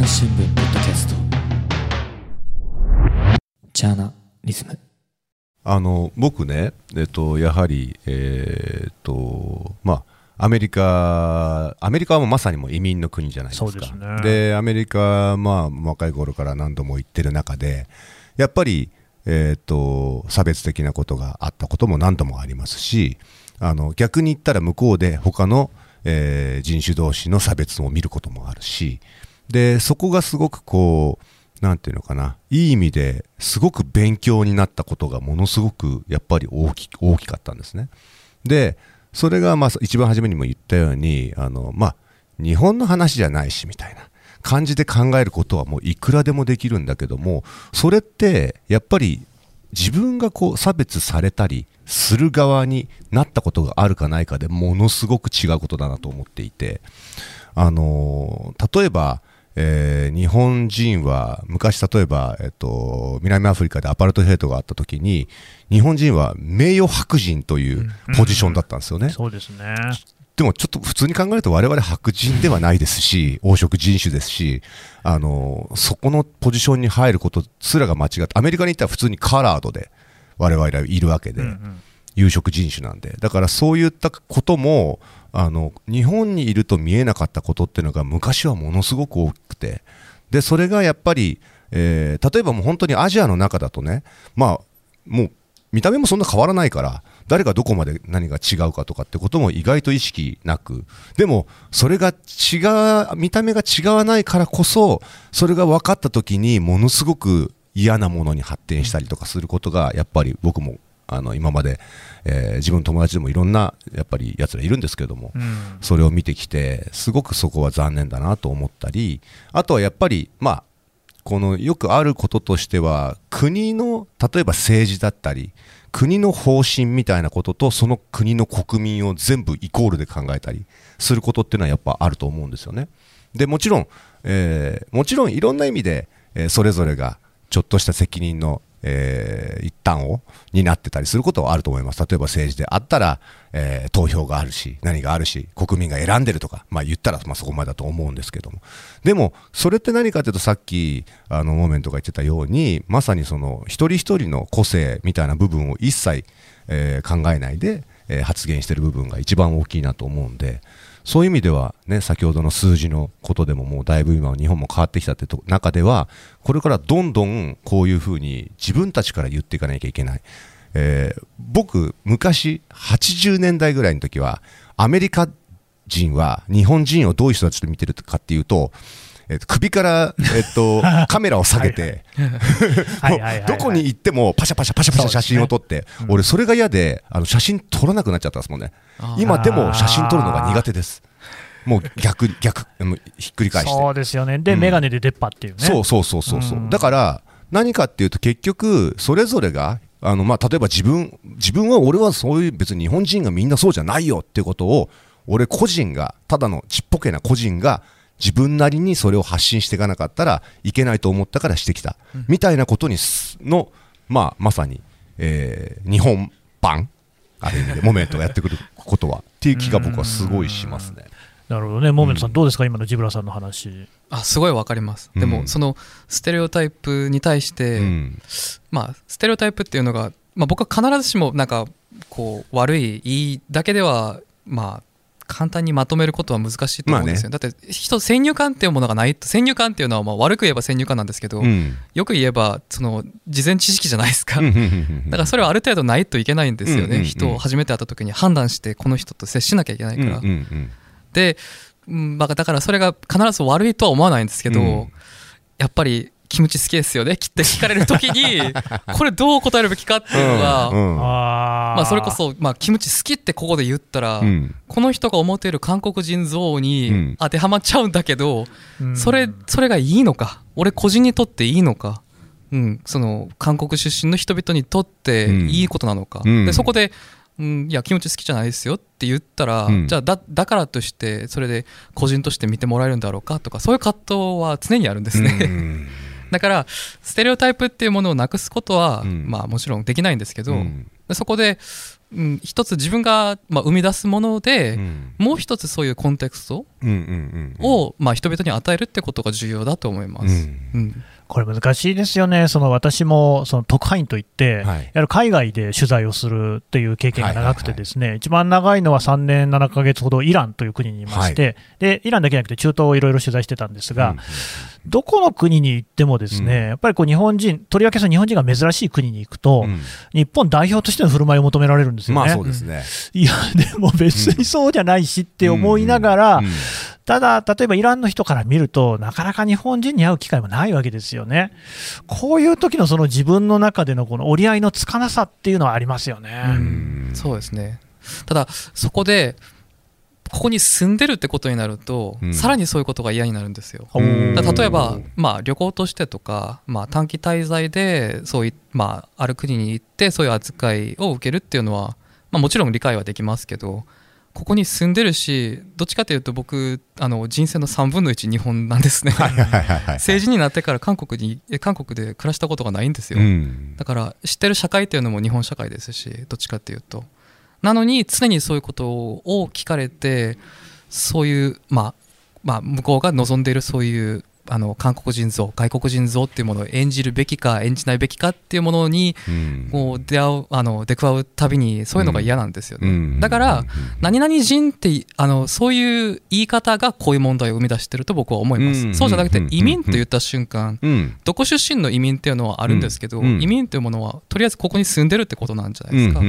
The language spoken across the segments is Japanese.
朝日新聞ポッドキャスト。ジャーナリズム。あの僕ね、えっと、やはり、えーっとまあ、アメリカ、アメリカはまさにもう移民の国じゃないですか、ですね。でアメリカ、まあ、若い頃から何度も言ってる中で、やっぱり、えーっと差別的なことがあったことも何度もありますし、あの逆に言ったら向こうで他の、えー人種同士の差別を見ることもあるし、でそこがすごくこう、なんていうのかな、いい意味ですごく勉強になったことがものすごくやっぱり大き大きかったんですね。で、それがまあ一番初めにも言ったように、あのまあ、日本の話じゃないしみたいな。感じで考えることはもういくらでもできるんだけども、それってやっぱり自分がこう差別されたりする側になったことがあるかないかでものすごく違うことだなと思っていて、あの例えば、えー日本人は昔例えば、えっと、南アフリカでアパルトヘイトがあった時に日本人は名誉白人というポジションだったんですよね。そうですね。でもちょっと普通に考えると我々白人ではないですし、黄色人種ですし、あの、そこのポジションに入ることすらが間違って、アメリカに行ったら普通にカラードで我々はいるわけで、うんうん有色人種なんで。だからそういったことも、あの、日本にいると見えなかったことっていうのが昔はものすごく大きくて、で、それがやっぱり、えー例えばもう本当にアジアの中だとね、まあ、もう見た目もそんな変わらないから、誰がどこまで何が違うかとかってことも意外と意識なく、でも、それが違う、見た目が違わないからこそ、それが分かった時にものすごく嫌なものに発展したりとかすることが、やっぱり僕も、あの、今まで、えー自分の友達でもいろんな、やっぱり奴らいるんですけれども、うんそれを見てきて、すごくそこは残念だなと思ったり、あとはやっぱり、まあ、このよくあることとしては、国の、例えば政治だったり、国の方針みたいなことと、その国の国民を全部イコールで考えたりすることっていうのはやっぱあると思うんですよね。で、もちろん、えーもちろんいろんな意味で、えーそれぞれがちょっとした責任の、えー一端を担ってたりすることはあると思います。例えば政治であったら、えー投票があるし、何があるし、国民が選んでるとか、まあ言ったらまあそこまでだと思うんですけども。でも、それって何かというとさっき、あの、モーメントが言ってたように、まさにその一人一人の個性みたいな部分を一切、えー考えないで、えー発言してる部分が一番大きいなと思うんで、そういう意味では、ね、先ほどの数字のことでももうだいぶ今日本も変わってきたってと中では、これからどんどんこういうふうに自分たちから言っていかなきゃいけない。えー僕、昔、80年代ぐらいの時は、アメリカ人は日本人をどういう人たちと見てるかっていうと、えっと首から、えっと、カメラを下げて、どこに行ってもパシャパシャパシャパシャ写真を撮って、うん俺それが嫌で、あの写真撮らなくなっちゃったんですもんね。今でも写真撮るのが苦手です。もう逆、逆、もうひっくり返して。そうですよね。で、うんメガネで出っ歯っていうね。そうそうそうそうそう、うんだから何かっていうと結局それぞれがあの、まあ、例えば自分自分は俺はそういう別に日本人がみんなそうじゃないよっていうことを俺個人がただのちっぽけな個人が自分なりにそれを発信していかなかったらいけないと思ったからしてきた、みたいなことにすの、まあ、まさに、えー日本版ある意味でモメントがやってくることは。っていう気が僕はすごいしますね。なるほどね。モーメントさん、うんどうですか？今のジブラさんの話。あすごいわかります、でうん。もそのステレオタイプに対して、うん。まあステレオタイプっていうのが、まあ、僕は必ずしもなんかこう悪いいいだけではまあ簡単にまとめることは難しいと思うんですよ、だって人先入観っていうものがないと先入観っていうのはまあ悪く言えば先入観なんですけど、うん。よく言えばその事前知識じゃないですか、だからそれはある程度ないといけないんですよね、うんうんうん。人を初めて会った時に判断してこの人と接しなきゃいけないから、うんうんうん。で、うんまあ、だからそれが必ず悪いとは思わないんですけど、うん。やっぱりキムチ好きですよね。きって聞かれる時に これどう答えるべきかっていうのが、うんうん。あー。まあ、それこ、そ、まあ、キムチ好きってここで言ったら、うん。この人が思っている韓国人像うん。に当てはまっちゃうんだけど、うん。それそれがいいのか？俺個人にとっていいのか、うん、その韓国出身の人々にとっていいことなのか、うん。でそこで、うん、いやキムチ好きじゃないですよって言ったら、うん。じゃあだだからとしてそれで個人として見てもらえるんだろうか？とかそういう葛藤は常にあるんですね、うんだからステレオタイプっていうものをなくすことは、うん。まあもちろんできないんですけど、うん。でそこでうん、一つ自分が、まあ、生み出すもので、うん。もう一つそういうコンテクストを、まあ、人々に与えるってことが重要だと思います。うんうんこれ難しいですよね、その私もその特派員といって、はい。やはり海外で取材をするっていう経験が長くて、ですね、一番長いのは3年7ヶ月ほどイランという国にいまして、でイランだけじゃなくて中東をいろいろ取材してたんですが、どこの国に行っても、ですね、うん。やっぱりこう日本人、とりわけその日本人が珍しい国に行くと、うん。日本代表としての振る舞いを求められるんですよね。まあそうですね。いや、でも別にそうじゃないしって思いながら、うんただ、例えばイランの人から見ると、なかなか日本人に会う機会もないわけですよね。こういう時のその自分の中でのこの折り合いのつかなさっていうのはありますよね。うんそうですねただそこでここに住んでるってことになると、うんさらにそういうことが嫌になるんですよ。例えば、まあ、旅行としてとか、まあ、短期滞在でそうい、まあ、ある国に行ってそういう扱いを受けるっていうのは、まあ、もちろん理解はできますけどここに住んでるしどっちかというと僕あの人生の3分の1日本なんですね。政治になってから韓国にえ韓国で暮らしたことがないんですよ。うんだから知ってる社会っていうのも日本社会ですしどっちかっていうとなのに常にそういうことを聞かれてそういうまあまあ向こうが望んでいるそういうあの韓国人像外国人像っていうものを演じるべきか演じないべきかっていうものにうん。こう出会うあの出くわうたびにそういうのが嫌なんですよね、うん。だからうん何々人ってあのそういう言い方がこういう問題を生み出してると僕は思います、うん。そうじゃなくてうん。移民と言った瞬間うん。どこ出身の移民っていうのはあるんですけど、うん。移民というものはとりあえずここに住んでるってことなんじゃないですか、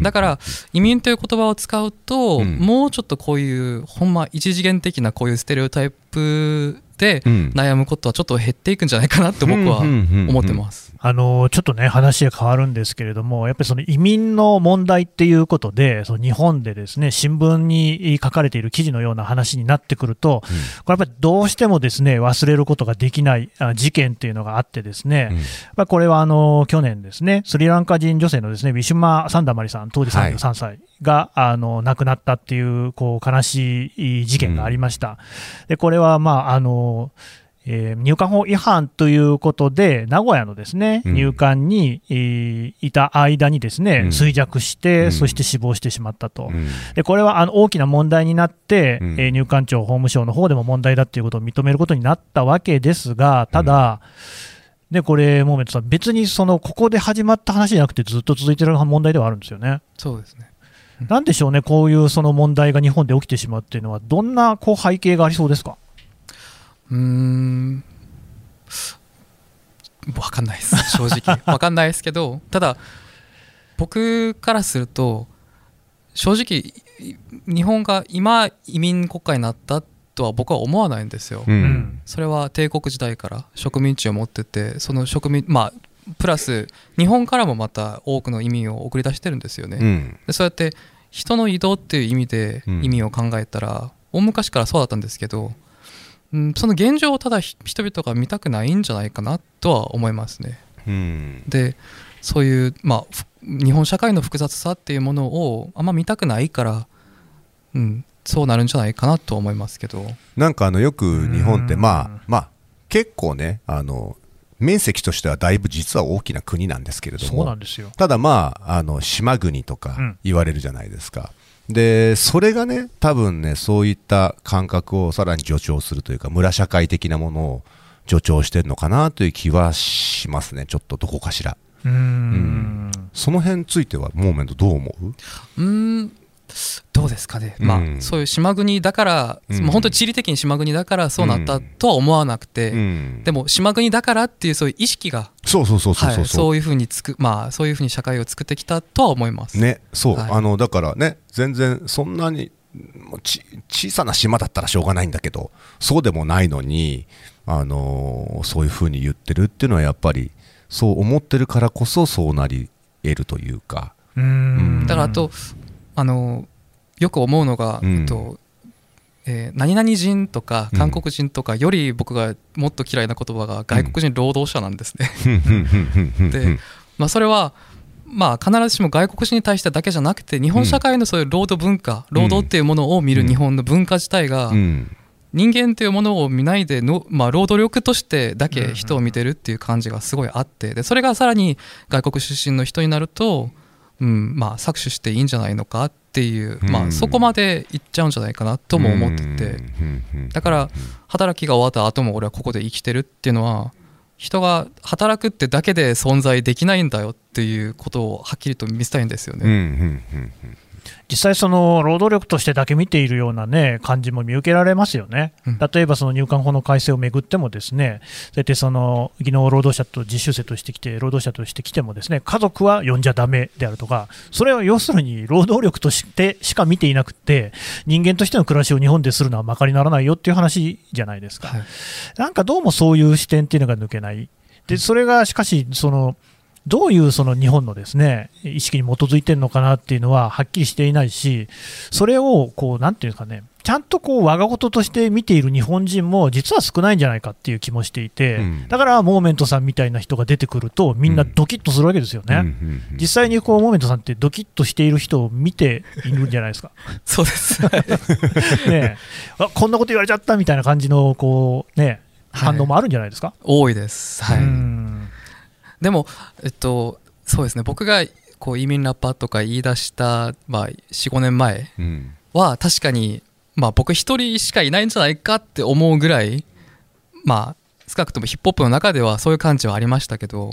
だから移民という言葉を使うと、うん。もうちょっとこういうほんま一次元的なこういうステレオタイプでうん。悩むことはちょっと減っていくんじゃないかなって僕は思ってます。あのちょっとね、話が変わるんですけれども、やっぱりその移民の問題っていうことで、その日本でですね新聞に書かれている記事のような話になってくると、これやっぱりどうしてもですね忘れることができないあ事件っていうのがあって、ですね、うん。やっぱりこれはあの去年ですね、スリランカ人女性のですねウィシュマ・サンダマリさん、当時33歳が、あの亡くなったっていうこう悲しい事件がありました。でこれは、まああのえー入管法違反ということで、名古屋のですね、うん。入管に、えーいた間にですね、うん。衰弱して、うん。そして死亡してしまったと。うん。でこれはあの大きな問題になって、うん。えー入管庁、法務省の方でも問題だということを認めることになったわけですが、ただ、でこれ、モーメントさん、別にそのここで始まった話じゃなくて、ずっと続いてる問題ではあるんですよね。そうですね。なんでしょうね、こういうその問題が日本で起きてしまうっていうのは、どんなこう背景がありそうですか？うーん。わかんないです。正直。わかんないですけどただ僕からすると正直い日本が今移民国家になったとは僕は思わないんですよ、ううんん。それは帝国時代から植民地を持っててその植民まあプラス日本からもまた多くの移民を送り出してるんですよね、うん。でそうやって人の移動っていう意味でうん。意味を考えたら、大昔からそうだったんですけど、うん、その現状をただひ人々が見たくないんじゃないかなとは思いますね。うんでそういう、まあ、ふ日本社会の複雑さっていうものをあんま見たくないから、うん、そうなるんじゃないかなと思いますけど。なんかあのよく日本ってうんまあまあ結構ねあの面積としてはだいぶ実は大きな国なんですけれどそうなもんですよ。ただまああの島国とかうん言われるじゃないですか、でそれがね多分ねそういった感覚をさらに助長するというか村社会的なものを助長してるのかなという気はしますね。ちょっとどこかしら。うーん。その辺についてはモーメントどう思う？うーんどうですかね、まうん。あ、そういう島国だから、うん。もう本当に地理的に島国だからそうなったとは思わなくて、うん。でも島国だからっていうそういう意識がそうそうそうそうはい、そうそういうふうにつく、まあ、そういうふうに社会を作ってきたとは思います。ね、そう、はい。あのだからね、全然そんなにもうち小さな島だったらしょうがないんだけど、そうでもないのに、あのーそういうふうに言ってるっていうのは、やっぱりそう思ってるからこそ、そうなり得るというか、うーん。だからあとあのよく思うのが、うん。とえー何々人とか韓国人とかより僕がもっと嫌いな言葉が外国人労働者なんですね。でまあそれはまあ必ずしも外国人に対してだけじゃなくて日本社会のそういう労働文化、労働っていうものを見る日本の文化自体が、うん。人間というものを見ないでの、まあ、労働力としてだけ人を見てるっていう感じがすごいあってでそれがさらに外国出身の人になるとうんまあ、搾取していいんじゃないのかっていう、まあ、うんそこまでいっちゃうんじゃないかなとも思ってて、だから働きが終わった後も俺はここで生きてるっていうのは人が働くってだけで存在できないんだよっていうことをはっきりと見せたいんですよね。うん実際、その労働力としてだけ見ているような、ね、感じも見受けられますよね、うん。例えばその入管法の改正をめぐっても、ですねそうやってその技能労働者と実習生としてきて、労働者としてきても、ですね家族は呼んじゃだめであるとか、それは要するに労働力としてしか見ていなくて、人間としての暮らしを日本でするのはまかりならないよっていう話じゃないですか。はい。なんかどうもそういう視点っていうのが抜けない、でそれがしかし、そのどういうその日本のですね意識に基づいてるのかなっていうのははっきりしていないし、それをこうなんていうんですかね、ちゃんとこう我が事として見ている日本人も実は少ないんじゃないかっていう気もしていて、うんだからモーメントさんみたいな人が出てくると、みんなドキッとするわけですよね。うんうんうん実際にこうモーメントさんってドキッとしている人を見ているんじゃないですか。そうです。ねえあこんなこと言われちゃったみたいな感じのこう、ね、はい反応もあるんじゃないですか？多いです。はい。うんでも、えっと、そうですね。僕がこう移民ラッパーとか言い出した、まあ、45年前うん。は確かに、まあ、僕一人しかいないんじゃないかって思うぐらい、まあ、少なくともヒップホップの中ではそういう感じはありましたけど、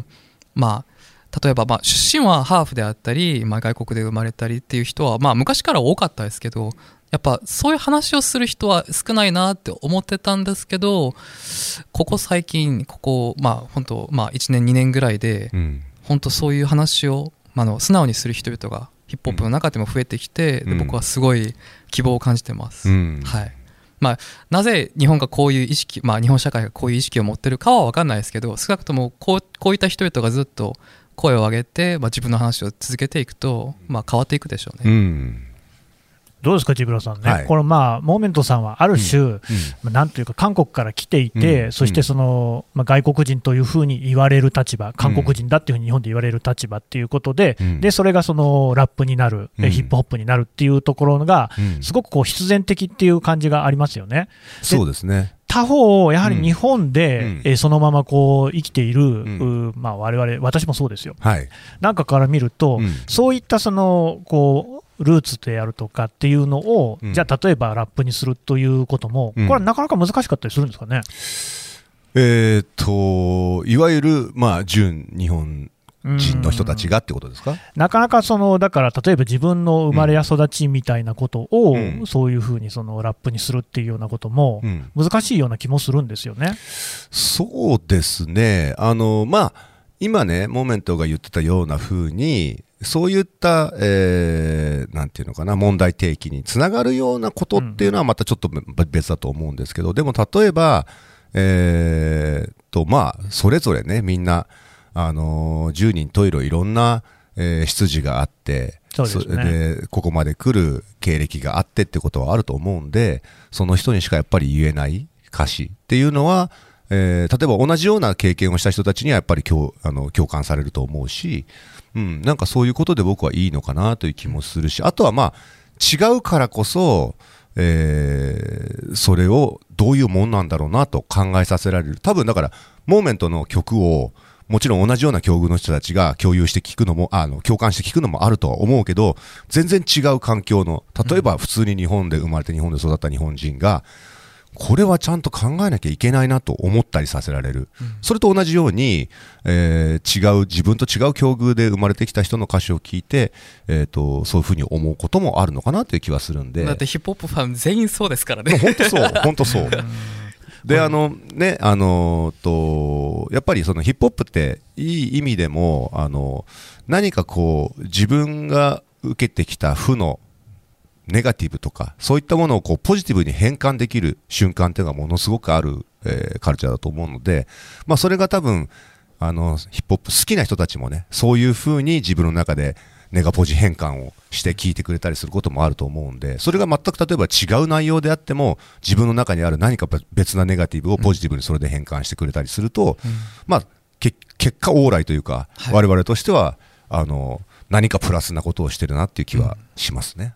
まあ、例えば、まあ、出身はハーフであったり、まあ、外国で生まれたりっていう人は、まあ、昔から多かったですけどやっぱそういう話をする人は少ないなって思ってたんですけどここ最近ここまあ本当まあ1年2年ぐらいでうん。本当そういう話を、まあ、あの素直にする人々がヒップホップの中でも増えてきて、うん。で僕はすごい希望を感じてます、うん。はい。まあ、なぜ日本がこういう意識、まあ、日本社会がこういう意識を持ってるかは分かんないですけど少なくともこうこういった人々がずっと声を上げて、まあ、自分の話を続けていくと、まあ、変わっていくでしょううね、んどうですか、ジブラさんね、はい。このまあモーメントさんはある種、まあなんというか、韓国から来ていて、うん。そしてその、まあ、外国人というふうに言われる立場、韓国人だっていうふうに日本で言われる立場っていうことで、うん。でそれがそのラップになる、ヒップホップになるっていうところが、うん。すごくこう必然的っていう感じがありますよね。そうですね。他方、やはり日本で、うん。えーそのままこう生きている、ん。うまあ、我々私もそうですよ、はい。なんかから見ると、うん。そういったそのこうルーツであるとかっていうのを、うん。じゃあ、例えばラップにするということも、うん。これはなかなか難しかったりするんですかね？えーといわゆるまあ純日本人の人たちがってことですか？なかなかそのだから例えば自分の生まれや育ちみたいなことを、うん。そういうふうにそのラップにするっていうようなこともうん。難しいような気もするんですよね。そうですね、あのまあ、今ね、モーメントが言ってたような風に、そういった、えーなんていうのかな、問題提起につながるようなことっていうのは、またちょっと別だと思うんですけど、でも例えば、えーとまあ、それぞれね、みんな、あのー10人十色いろんな、えー出自があって、そうですね。ここまで来る経歴があってってことはあると思うんで、その人にしかやっぱり言えない歌詞っていうのは、えー例えば同じような経験をした人たちにはやっぱり共あの共感されると思うし、うん、なんかそういうことで僕はいいのかなという気もするし、あとはまあ違うからこそ、えーそれをどういうもんなんだろうなと考えさせられる。多分だから、モーメントの曲をもちろん同じような境遇の人たちが共有して聞くのも、あの、共感して聞くのもあるとは思うけど、全然違う環境の、例えば普通に日本で生まれて日本で育った日本人が、これはちゃんと考えなきゃいけないなと思ったりさせられる。それと同じように、えー違う、自分と違う境遇で生まれてきた人の歌詞を聞いて、えっ、と、そういうふうに思うこともあるのかなという気はするんで。だってヒップホップファン全員そうですからね本当そう、本当そう。で、あのね、あのと、やっぱりそのヒップホップっていい意味でも、あの、何かこう、自分が受けてきた負のネガティブとか、そういったものをこうポジティブに変換できる瞬間っていうのがものすごくある、えーカルチャーだと思うので、まあそれが多分、あの、ヒップホップ好きな人たちもね、そういう風に自分の中でネガポジ変換をして聞いてくれたりすることもあると思うんで、それが全く例えば違う内容であっても、自分の中にある何か別なネガティブをポジティブにそれで変換してくれたりすると、まあ、け結果往来というか、はい。我々としては、あの、何かプラスなことをしてるなっていう気はしますね。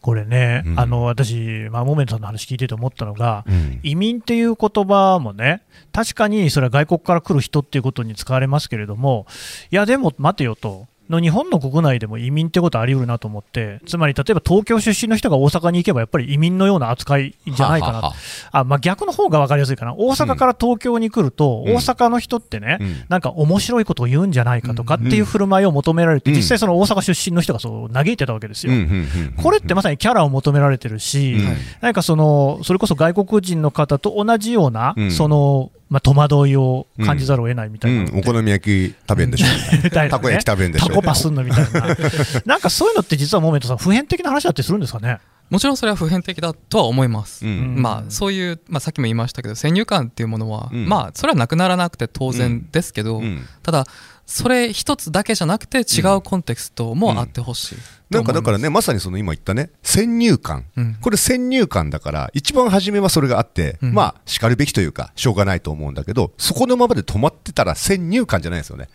これね、うんあの私、まあ、モメントさんの話聞いてて思ったのが、うん移民っていう言葉もね、確かにそれは外国から来る人っていうことに使われますけれども、いや、でも待てよと。の日本の国内でも移民ってことあり得るなと思って、つまり例えば東京出身の人が大阪に行けば、やっぱり移民のような扱いじゃないかなははは。あ、まあ、逆の方が分かりやすいかな、大阪から東京に来ると、うん。大阪の人ってね、うん。なんか面白いことを言うんじゃないかとかっていう振る舞いを求められて、うん。実際、その大阪出身の人がそう嘆いてたわけですよ。うんうんうんこれってまさにキャラを求められてるし、うん。何かその、それこそ外国人の方と同じような、うん。その、まあ、戸惑いを感じざるを得ないみたいなのって、うん。お好み焼き食べんでしょ。みたいなね。たこ焼き食べんでしょ。タコパすんのみたいな、なんかそういうのって実はモーメントさん、普遍的な話だってするんですかね？もちろんそれは普遍的だとは思います。うん。まあ、そういう、まあ、さっきも言いましたけど先入観っていうものは、うん。まあそれはなくならなくて当然ですけど、うん。ただそれ一つだけじゃなくて違うコンテクストもあってほしい、なんかだからね、まさにその今言ったね、先入観、うん。これ先入観だから、一番初めはそれがあって、うん。まあ、しかるべきというか、しょうがないと思うんだけど、そこのままで止まってたら先入観じゃないですよね、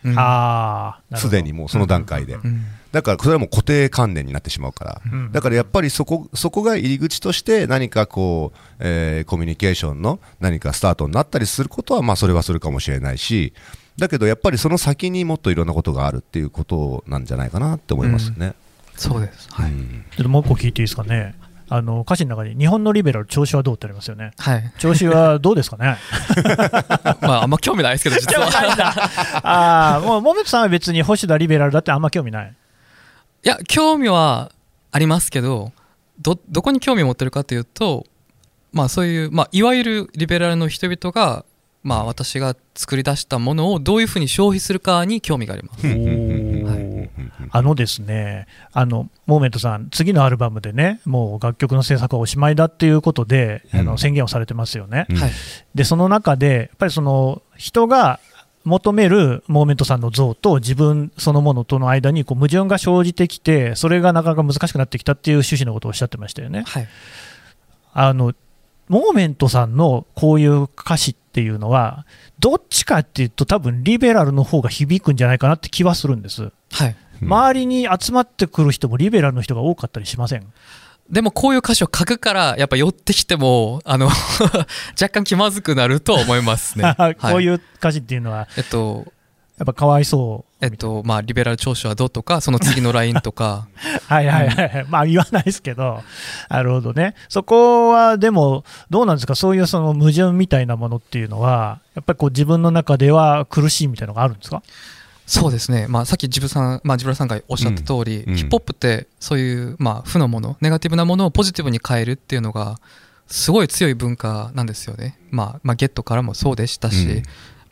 すでにもうその段階で。うん。だから、それはもう固定観念になってしまうから、うん。だからやっぱりそこそこが入り口として、何かこう、えーコミュニケーションの何かスタートになったりすることは、まあ、それはするかもしれないし、だけどやっぱりその先にもっといろんなことがあるっていうことなんじゃないかなって思いますね。そうです、はいうんちょっともう一個聞いていいですかね。あの歌詞の中に日本のリベラル、調子はどう？ってありますよね。はい調子はどうですかね？まああんま興味ないですけど実は ああ、もう、モメントさんは別に星田リベラルだってあんま興味ない？いや興味はありますけどどどこに興味を持ってるかというとまあそういう、まあ、いわゆるリベラルの人々がまあ私が作り出したものをどういうふうに消費するかに興味があります、おーあのですね、あのモーメントさん、次のアルバムでね、もう楽曲の制作はおしまいだっていうことで、あうんの宣言をされてますよね。で、その中で、やっぱりその人が求めるモーメントさんの像と自分そのものとの間にこう矛盾が生じてきて、それがなかなか難しくなってきたっていう趣旨のことをおっしゃってましたよね。はいあのモーメントさんのこういう歌詞っていうのは、どっちかっていうと、多分リベラルの方が響くんじゃないかなって気はするんです。はい周りに集まってくる人もリベラルの人が多かったりしません？でもこういう歌詞を書くからやっぱ寄ってきてもあの 若干気まずくなるとは思いますね、こういはう歌詞っていうのは、えっとやっぱかわいそう。えっとまあリベラル聴取はどうとかその次のラインとか。はいはいはい、まあ言わないですけど、なるほどね、そこはでも、どうなんですか、そういうその矛盾みたいなものっていうのは、やっぱりこう自分の中では苦しいみたいなのがあるんですか？そうですね、まあ、さっきジブさん、まあ、ジブラさんがおっしゃった通り、うん。うん。ヒップホップってそういう、まあ、負のものネガティブなものをポジティブに変えるっていうのがすごい強い文化なんですよね、まあまあ、ゲットからもそうでしたし、うん。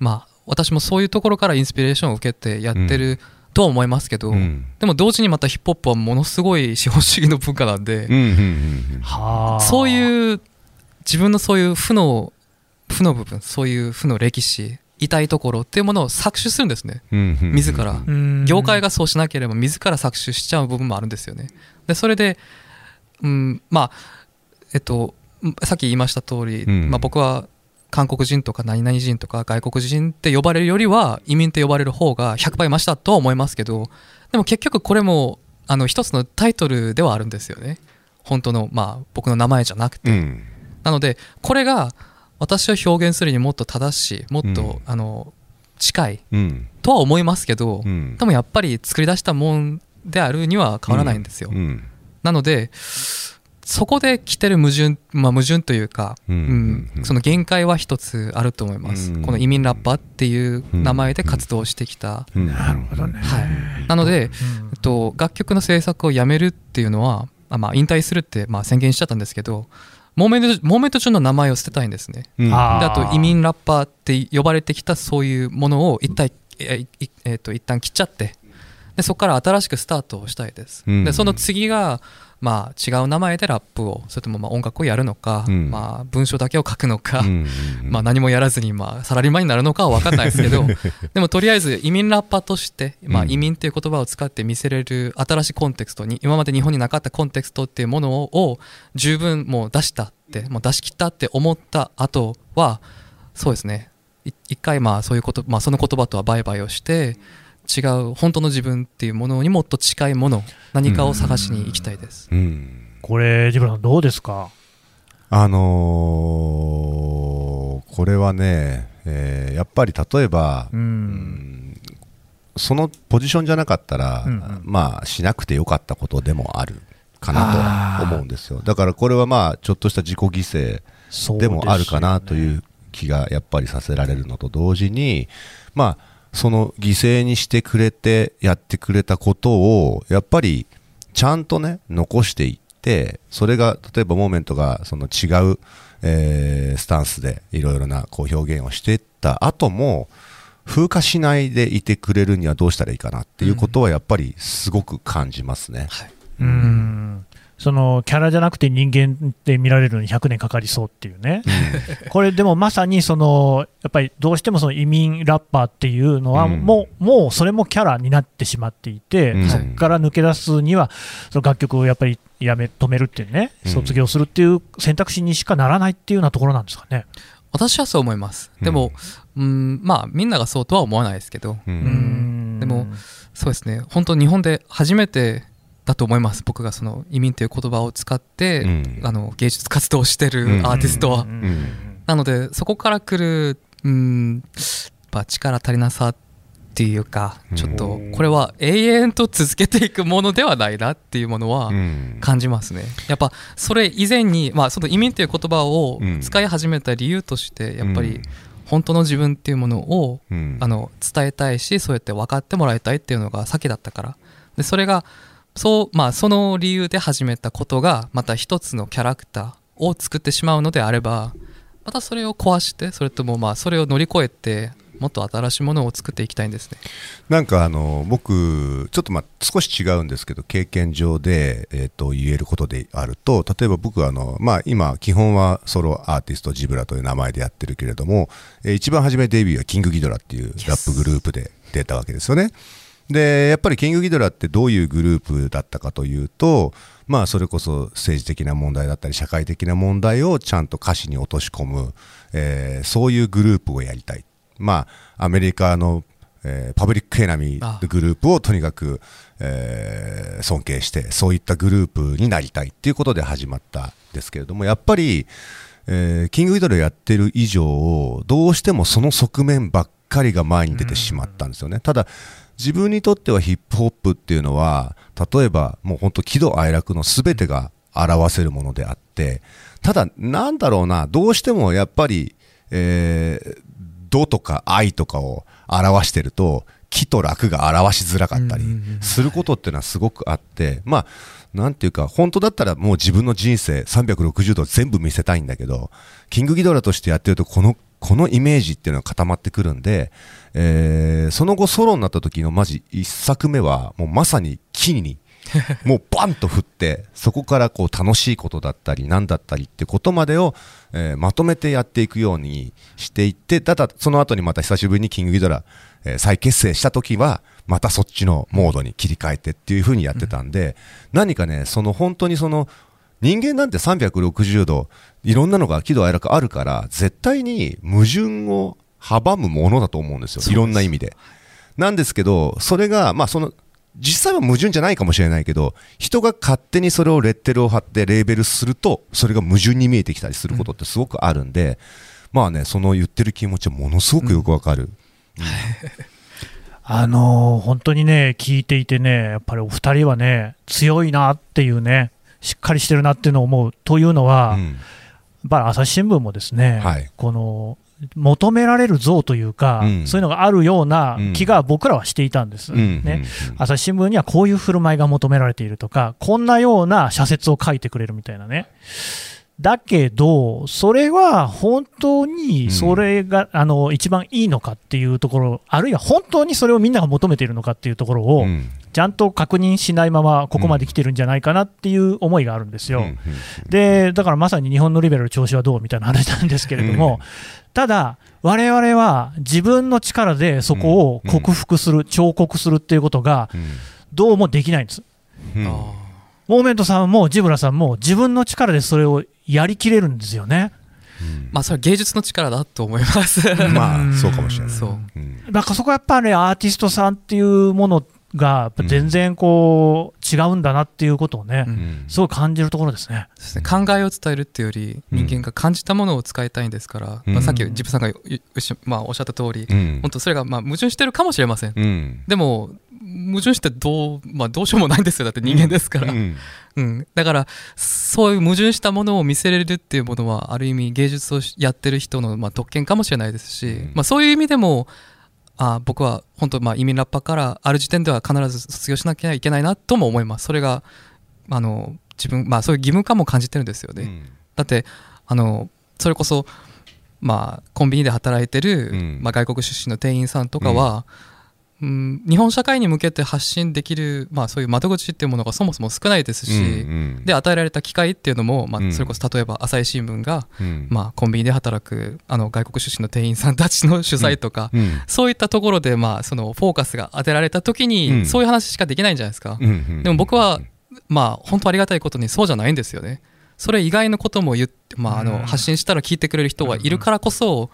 まあ、私もそういうところからインスピレーションを受けてやってるとは思いますけど、うん。でも同時にまたヒップホップはものすごい資本主義の文化なんで、うんうんうんはそうういう自分のそういう負の負の部分そういう負の歴史痛いところっていうものを搾取するんですね。自ら。ん。業界がそうしなければ自ら搾取しちゃう部分もあるんですよね。でそれで、うん、まあえっとんさっき言いました通り、うん。まあ、僕は韓国人とか何々人とか外国人って呼ばれるよりは移民って呼ばれる方が100倍増したとは思いますけどでも結局これもあの一つのタイトルではあるんですよね。本当のまあ僕の名前じゃなくて、うん。なのでこれが私を表現するにもっと正しいもっと、うんあの近いうんとは思いますけど、うんでもやっぱり作り出したもんであるには変わらないんですよ。うんなので、そこで来てる矛盾、まあ矛盾というか、うんその限界は一つあると思います。うんこの移民ラッパーっていう名前で活動してきた。うんなるほどね。はい。なので、と、楽曲の制作をやめるっていうのは、あまあ、引退するって、まあ、宣言しちゃったんですけど、 Moment、Moment Joonの名前を捨てたいんですね。うん。あであと移民ラッパーって呼ばれてきたそういうものを一体、えいえーと一旦切っちゃって。でそこから新しくスタートをしたいです、うん。でその次が、まあ、違う名前でラップをそれともまあ音楽をやるのか、うん。まあ、文章だけを書くのか、うんまあ、何もやらずにまあサラリーマンになるのかは分かんないですけど でもとりあえず移民ラッパーとして、まあ、うん。移民っていう言葉を使って見せれる新しいコンテクストに今まで日本になかったコンテクストっていうものを十分もう出したってもう出し切ったって思った後はそうですね。い一回まあそういうこと、まあ、その言葉とはバイバイをして違う本当の自分っていうものにもっと近いもの何かを探しに行きたいです。うん。これ、ジブラさん、どうですか、あのーこれはね、えーやっぱり例えば、ううんんそのポジションじゃなかったら、うんうん。まあ、しなくてよかったことでもあるかなと思うんですよ。だからこれはまあ、ちょっとした自己犠牲でもあるかなという気がやっぱりさせられるのと同時に、まあ、その犠牲にしてくれてやってくれたことをやっぱりちゃんとね残していってそれが例えばモーメントがその違う、えースタンスでいろいろなこう表現をしていった後も風化しないでいてくれるにはどうしたらいいかなっていうことはやっぱりすごく感じますね。うんそのキャラじゃなくて人間で見られるのに100年かかりそうっていうね、これでもまさにそのやっぱりどうしてもその移民ラッパーっていうのはうん。もう、もうそれもキャラになってしまっていて、うん。そこから抜け出すには、その楽曲をやっぱりやめ止めるっていうね、うん。卒業するっていう選択肢にしかならないっていうようなところなんですかね。私はそう思います。でも、うん、まあみんながそうとは思わないですけど、うん。うん。でもそうですね。本当日本で初めてだと思います。僕がその移民という言葉を使って、うん。あの芸術活動をしてるアーティストは、うん。うん。なのでそこから来るうんやっぱ力足りなさっていうかちょっとこれは永遠と続けていくものではないなっていうものはうん。感じますね。やっぱそれ以前に、まあ、その移民という言葉をうん。使い始めた理由としてやっぱりうん。本当の自分っていうものをうん。あの伝えたいしそうやって分かってもらいたいっていうのが先だったから。でそれがそうまあその理由で始めたことがまた一つのキャラクターを作ってしまうのであればまたそれを壊してそれともまあそれを乗り越えてもっと新しいものを作っていきたいんですねなんかあの僕、ちょっとまあ少し違うんですけど、経験上で、え、と言えることであると、例えば僕はあの、まあ、今、基本はソロアーティストジブラという名前でやってるけれども、え一番初めデビューはキングギドラっていうラップグループで出たわけですよね。でやっぱりキングギドラってどういうグループだったかというと、まあ、それこそ政治的な問題だったり社会的な問題をちゃんと歌詞に落とし込む、えーそういうグループをやりたい、まあ、アメリカの、えーパブリックエナミーグループをとにかく、えー尊敬してそういったグループになりたいっていうことで始まったんですけれどもやっぱり、えーキングギドラやってる以上どうしてもその側面ばっかりが前に出てしまったんですよね。ただ自分にとってはヒップホップっていうのは例えばもう本当喜怒哀楽の全てが表せるものであってただなんだろうなどうしてもやっぱり、えー、怒とか愛とかを表してると喜と楽が表しづらかったりすることっていうのはすごくあってまあなんていうか本当だったらもう自分の人生360度全部見せたいんだけどキングギドラとしてやってるとこのこのイメージっていうのが固まってくるんで、えーその後ソロになった時のマジ一作目はもうまさに木にもうバンと振って そこからこう楽しいことだったり何だったりってことまでを、えーまとめてやっていくようにしていってただその後にまた久しぶりにキングギドラ、えー再結成した時はまたそっちのモードに切り替えてっていう風にやってたんで、何かねその本当にその人間なんて360度いろんなのが喜怒哀楽あるから絶対に矛盾を阻むものだと思うんですよいろんな意味で。なんですけどそれがまあその実際は矛盾じゃないかもしれないけど人が勝手にそれをレッテルを貼ってレーベルするとそれが矛盾に見えてきたりすることってすごくあるんで、まあねその言ってる気持ちはものすごくよくわかる。あのー本当にね、聞いていてね、やっぱりお二人はね、強いなっていうね、しっかりしてるなっていうのを思うというのは、うん。朝日新聞もですね、はい。この求められる像というか、うん。そういうのがあるような気が僕らはしていたんです、うん。ね。朝日新聞にはこういう振る舞いが求められているとか、こんなような社説を書いてくれるみたいなね、だけど、それは本当にそれが、あの一番いいのかっていうところ、あるいは本当にそれをみんなが求めているのかっていうところを、うん。ちゃんと確認しないまま、ここまで来てるんじゃないかなっていう思いがあるんですよ。うんでだからまさに日本のリベラル調子はどうみたいな話なんですけれども、ただ、我々は自分の力でそこを克服する、彫刻するっていうことが、どうもできないんです。うん。あモーメントさんもジブラさんも自分の力でそれをやりきれるんですよね。ーまあそれは芸術の力だと思います。まあそうかもしれない。そう。うん。だからそこはやっぱり、アーティストさんっていうものが全然こう違うんだなっていうことをね、うん。すごい感じるところですね。そうですね。考えを伝えるっていうより人間が感じたものを使いたいんですから、うん。まあ、さっきジップさんがまあ、おっしゃった通り、うん。本当それがまあ矛盾してるかもしれません、うん。でも矛盾してどう,、まあ、どうしようもないんですよ。だって人間ですから、ううん。んだからそういう矛盾したものを見せれるっていうものはある意味芸術をやってる人のまあ特権かもしれないですし、うん。まあ、そういう意味でもあ僕は本当まあ移民ラッパーからある時点では必ず卒業しなきゃいけないなとも思います。それがあの自分まあそういう義務感も感じてるんですよね、だってあのそれこそ、まあ、コンビニで働いてる、うん。まあ、外国出身の店員さんとかは、うん日本社会に向けて発信できる、まあ、そういう窓口っていうものがそもそも少ないですし、うんで与えられた機会っていうのも、まあ、うん。それこそ例えば朝日新聞が、うん。まあ、コンビニで働くあの外国出身の店員さんたちの取材とか、うん。そういったところで、まあ、そのフォーカスが当てられた時に、うん。そういう話しかできないんじゃないですか。うんでも僕は、まあ、本当ありがたいことにそうじゃないんですよね。それ以外のことも言って、まあ、あうん。の発信したら聞いてくれる人がいるからこそ、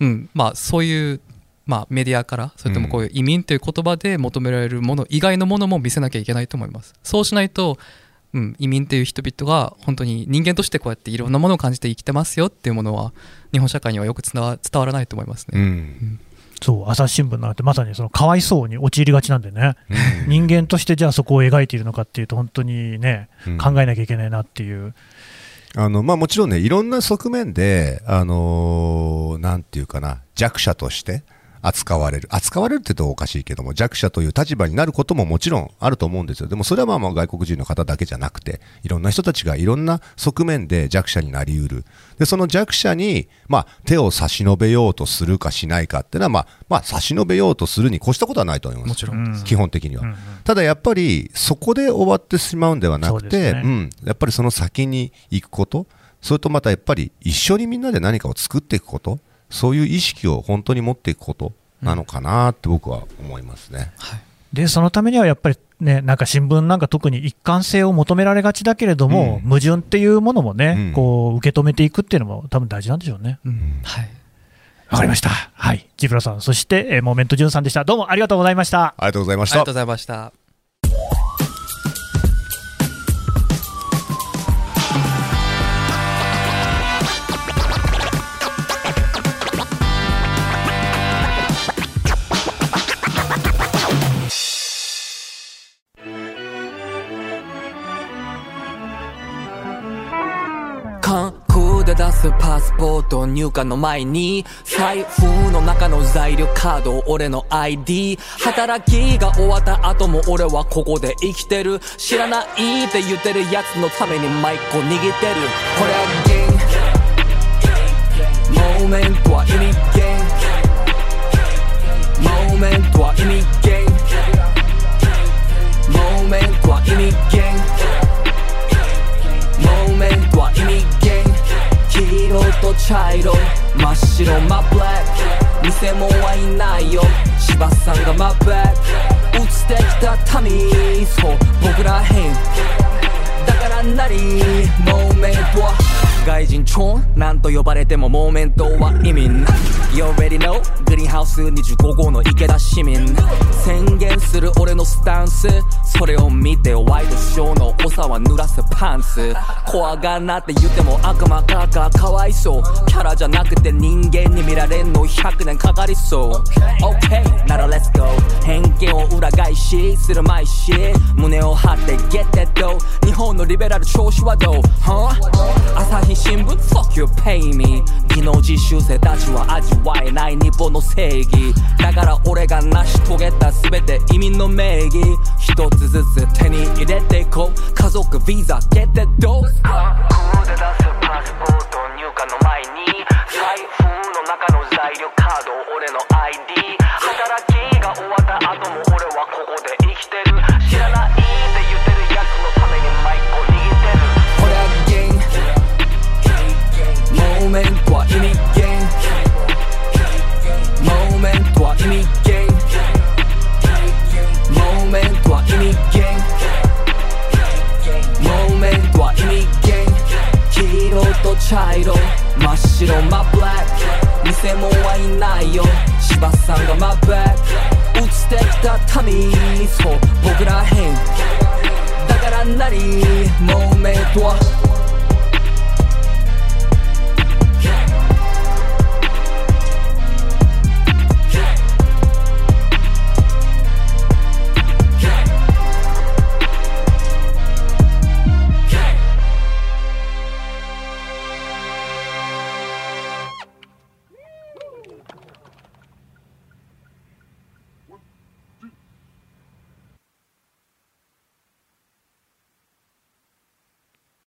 うん。まあ、そういう、まあ、メディアからそれともこういう移民という言葉で求められるもの以外のものも見せなきゃいけないと思います。そうしないと、うん、移民っていう人々が本当に人間としてこうやっていろんなものを感じて生きてますよっていうものは日本社会にはよく伝わ伝わらないと思いますうね。ん。そう朝日新聞なんてまさにそのかわいそうに陥りがちなんでね、人間としてじゃあそこを描いているのかっていうと、本当にね、うん。考えなきゃいけないなっていう、あのまあ、もちろんね、いろんな側面で、あのーなんていうかな、弱者として扱われる、扱われるって言うとおかしいけども、弱者という立場になることももちろんあると思うんですよ、でもそれはまあまあ外国人の方だけじゃなくて、いろんな人たちがいろんな側面で弱者になりうる、でその弱者に、まあ、手を差し伸べようとするかしないかっていうのは、まあまあ、差し伸べようとするに越したことはないと思います。もちろん、うん。基本的には、うんうん。ただやっぱりそこで終わってしまうんではなくてそうね。ん、やっぱりその先に行くことそれとまたやっぱり一緒にみんなで何かを作っていくことそういう意識を本当に持っていくことなのかなって僕は思いますね。はいでそのためにはやっぱりね、なんか新聞なんか特に一貫性を求められがちだけれども、うん矛盾っていうものもね、うんこう受け止めていくっていうのも、多分大事なんでしょうね。うんはいわかりました。はい、ジブラさん、そして、えーモーメントジュンさんでした。どうもありがとうございました。ありがとうございましたありがとうございました。空で出すパスポート入荷の前に財布の中の材料カード俺の ID 働きが終わった後も俺はここで生きてる。知らないって言ってるやつのためにマイクを握ってる。これはゲームモーメントは意味ゲームモーメントは意味ゲームモーメントは意味ゲームモーメントは意味ゲン。色と茶色真っ白マブラック偽物はいないよ。芝さんがマブラック映ってきた民そう僕らへんだからなりモーメントは。外人チョン？なんと呼ばれてもモーメントは意味な。い You already know ハウス25号の池田市民。宣言する俺のスタンス。それを見てワイドショーの長は濡らすパンツ。怖がんなって言っても悪魔かかかわいそう。キャラじゃなくて人間に見られんの。100年かかりそう。OK なら Let's go 偏見を裏返しするまいし。胸を張って Get that dough 日本のリベラル調子はどう、huh? 朝日新聞？Fuck you pay me 技能実習生たちは味わえない。日本の正義。だから俺が成し遂げた全て意味の名義。一つずつ手に入れていこう。家族ビザ決定どうすかクーで出すパスポート入荷の前に。財布の中の材料カード俺の ID 働きが終わった後も俺はここで生きてる。知らないって言ってるやつのためにマイクを握ってる。これはゲイ。ンモーメントは意味。ちろんマブ偽物はいないよ。芝さんが my back 映ってきた民。そう僕らへんだからなりモーメントは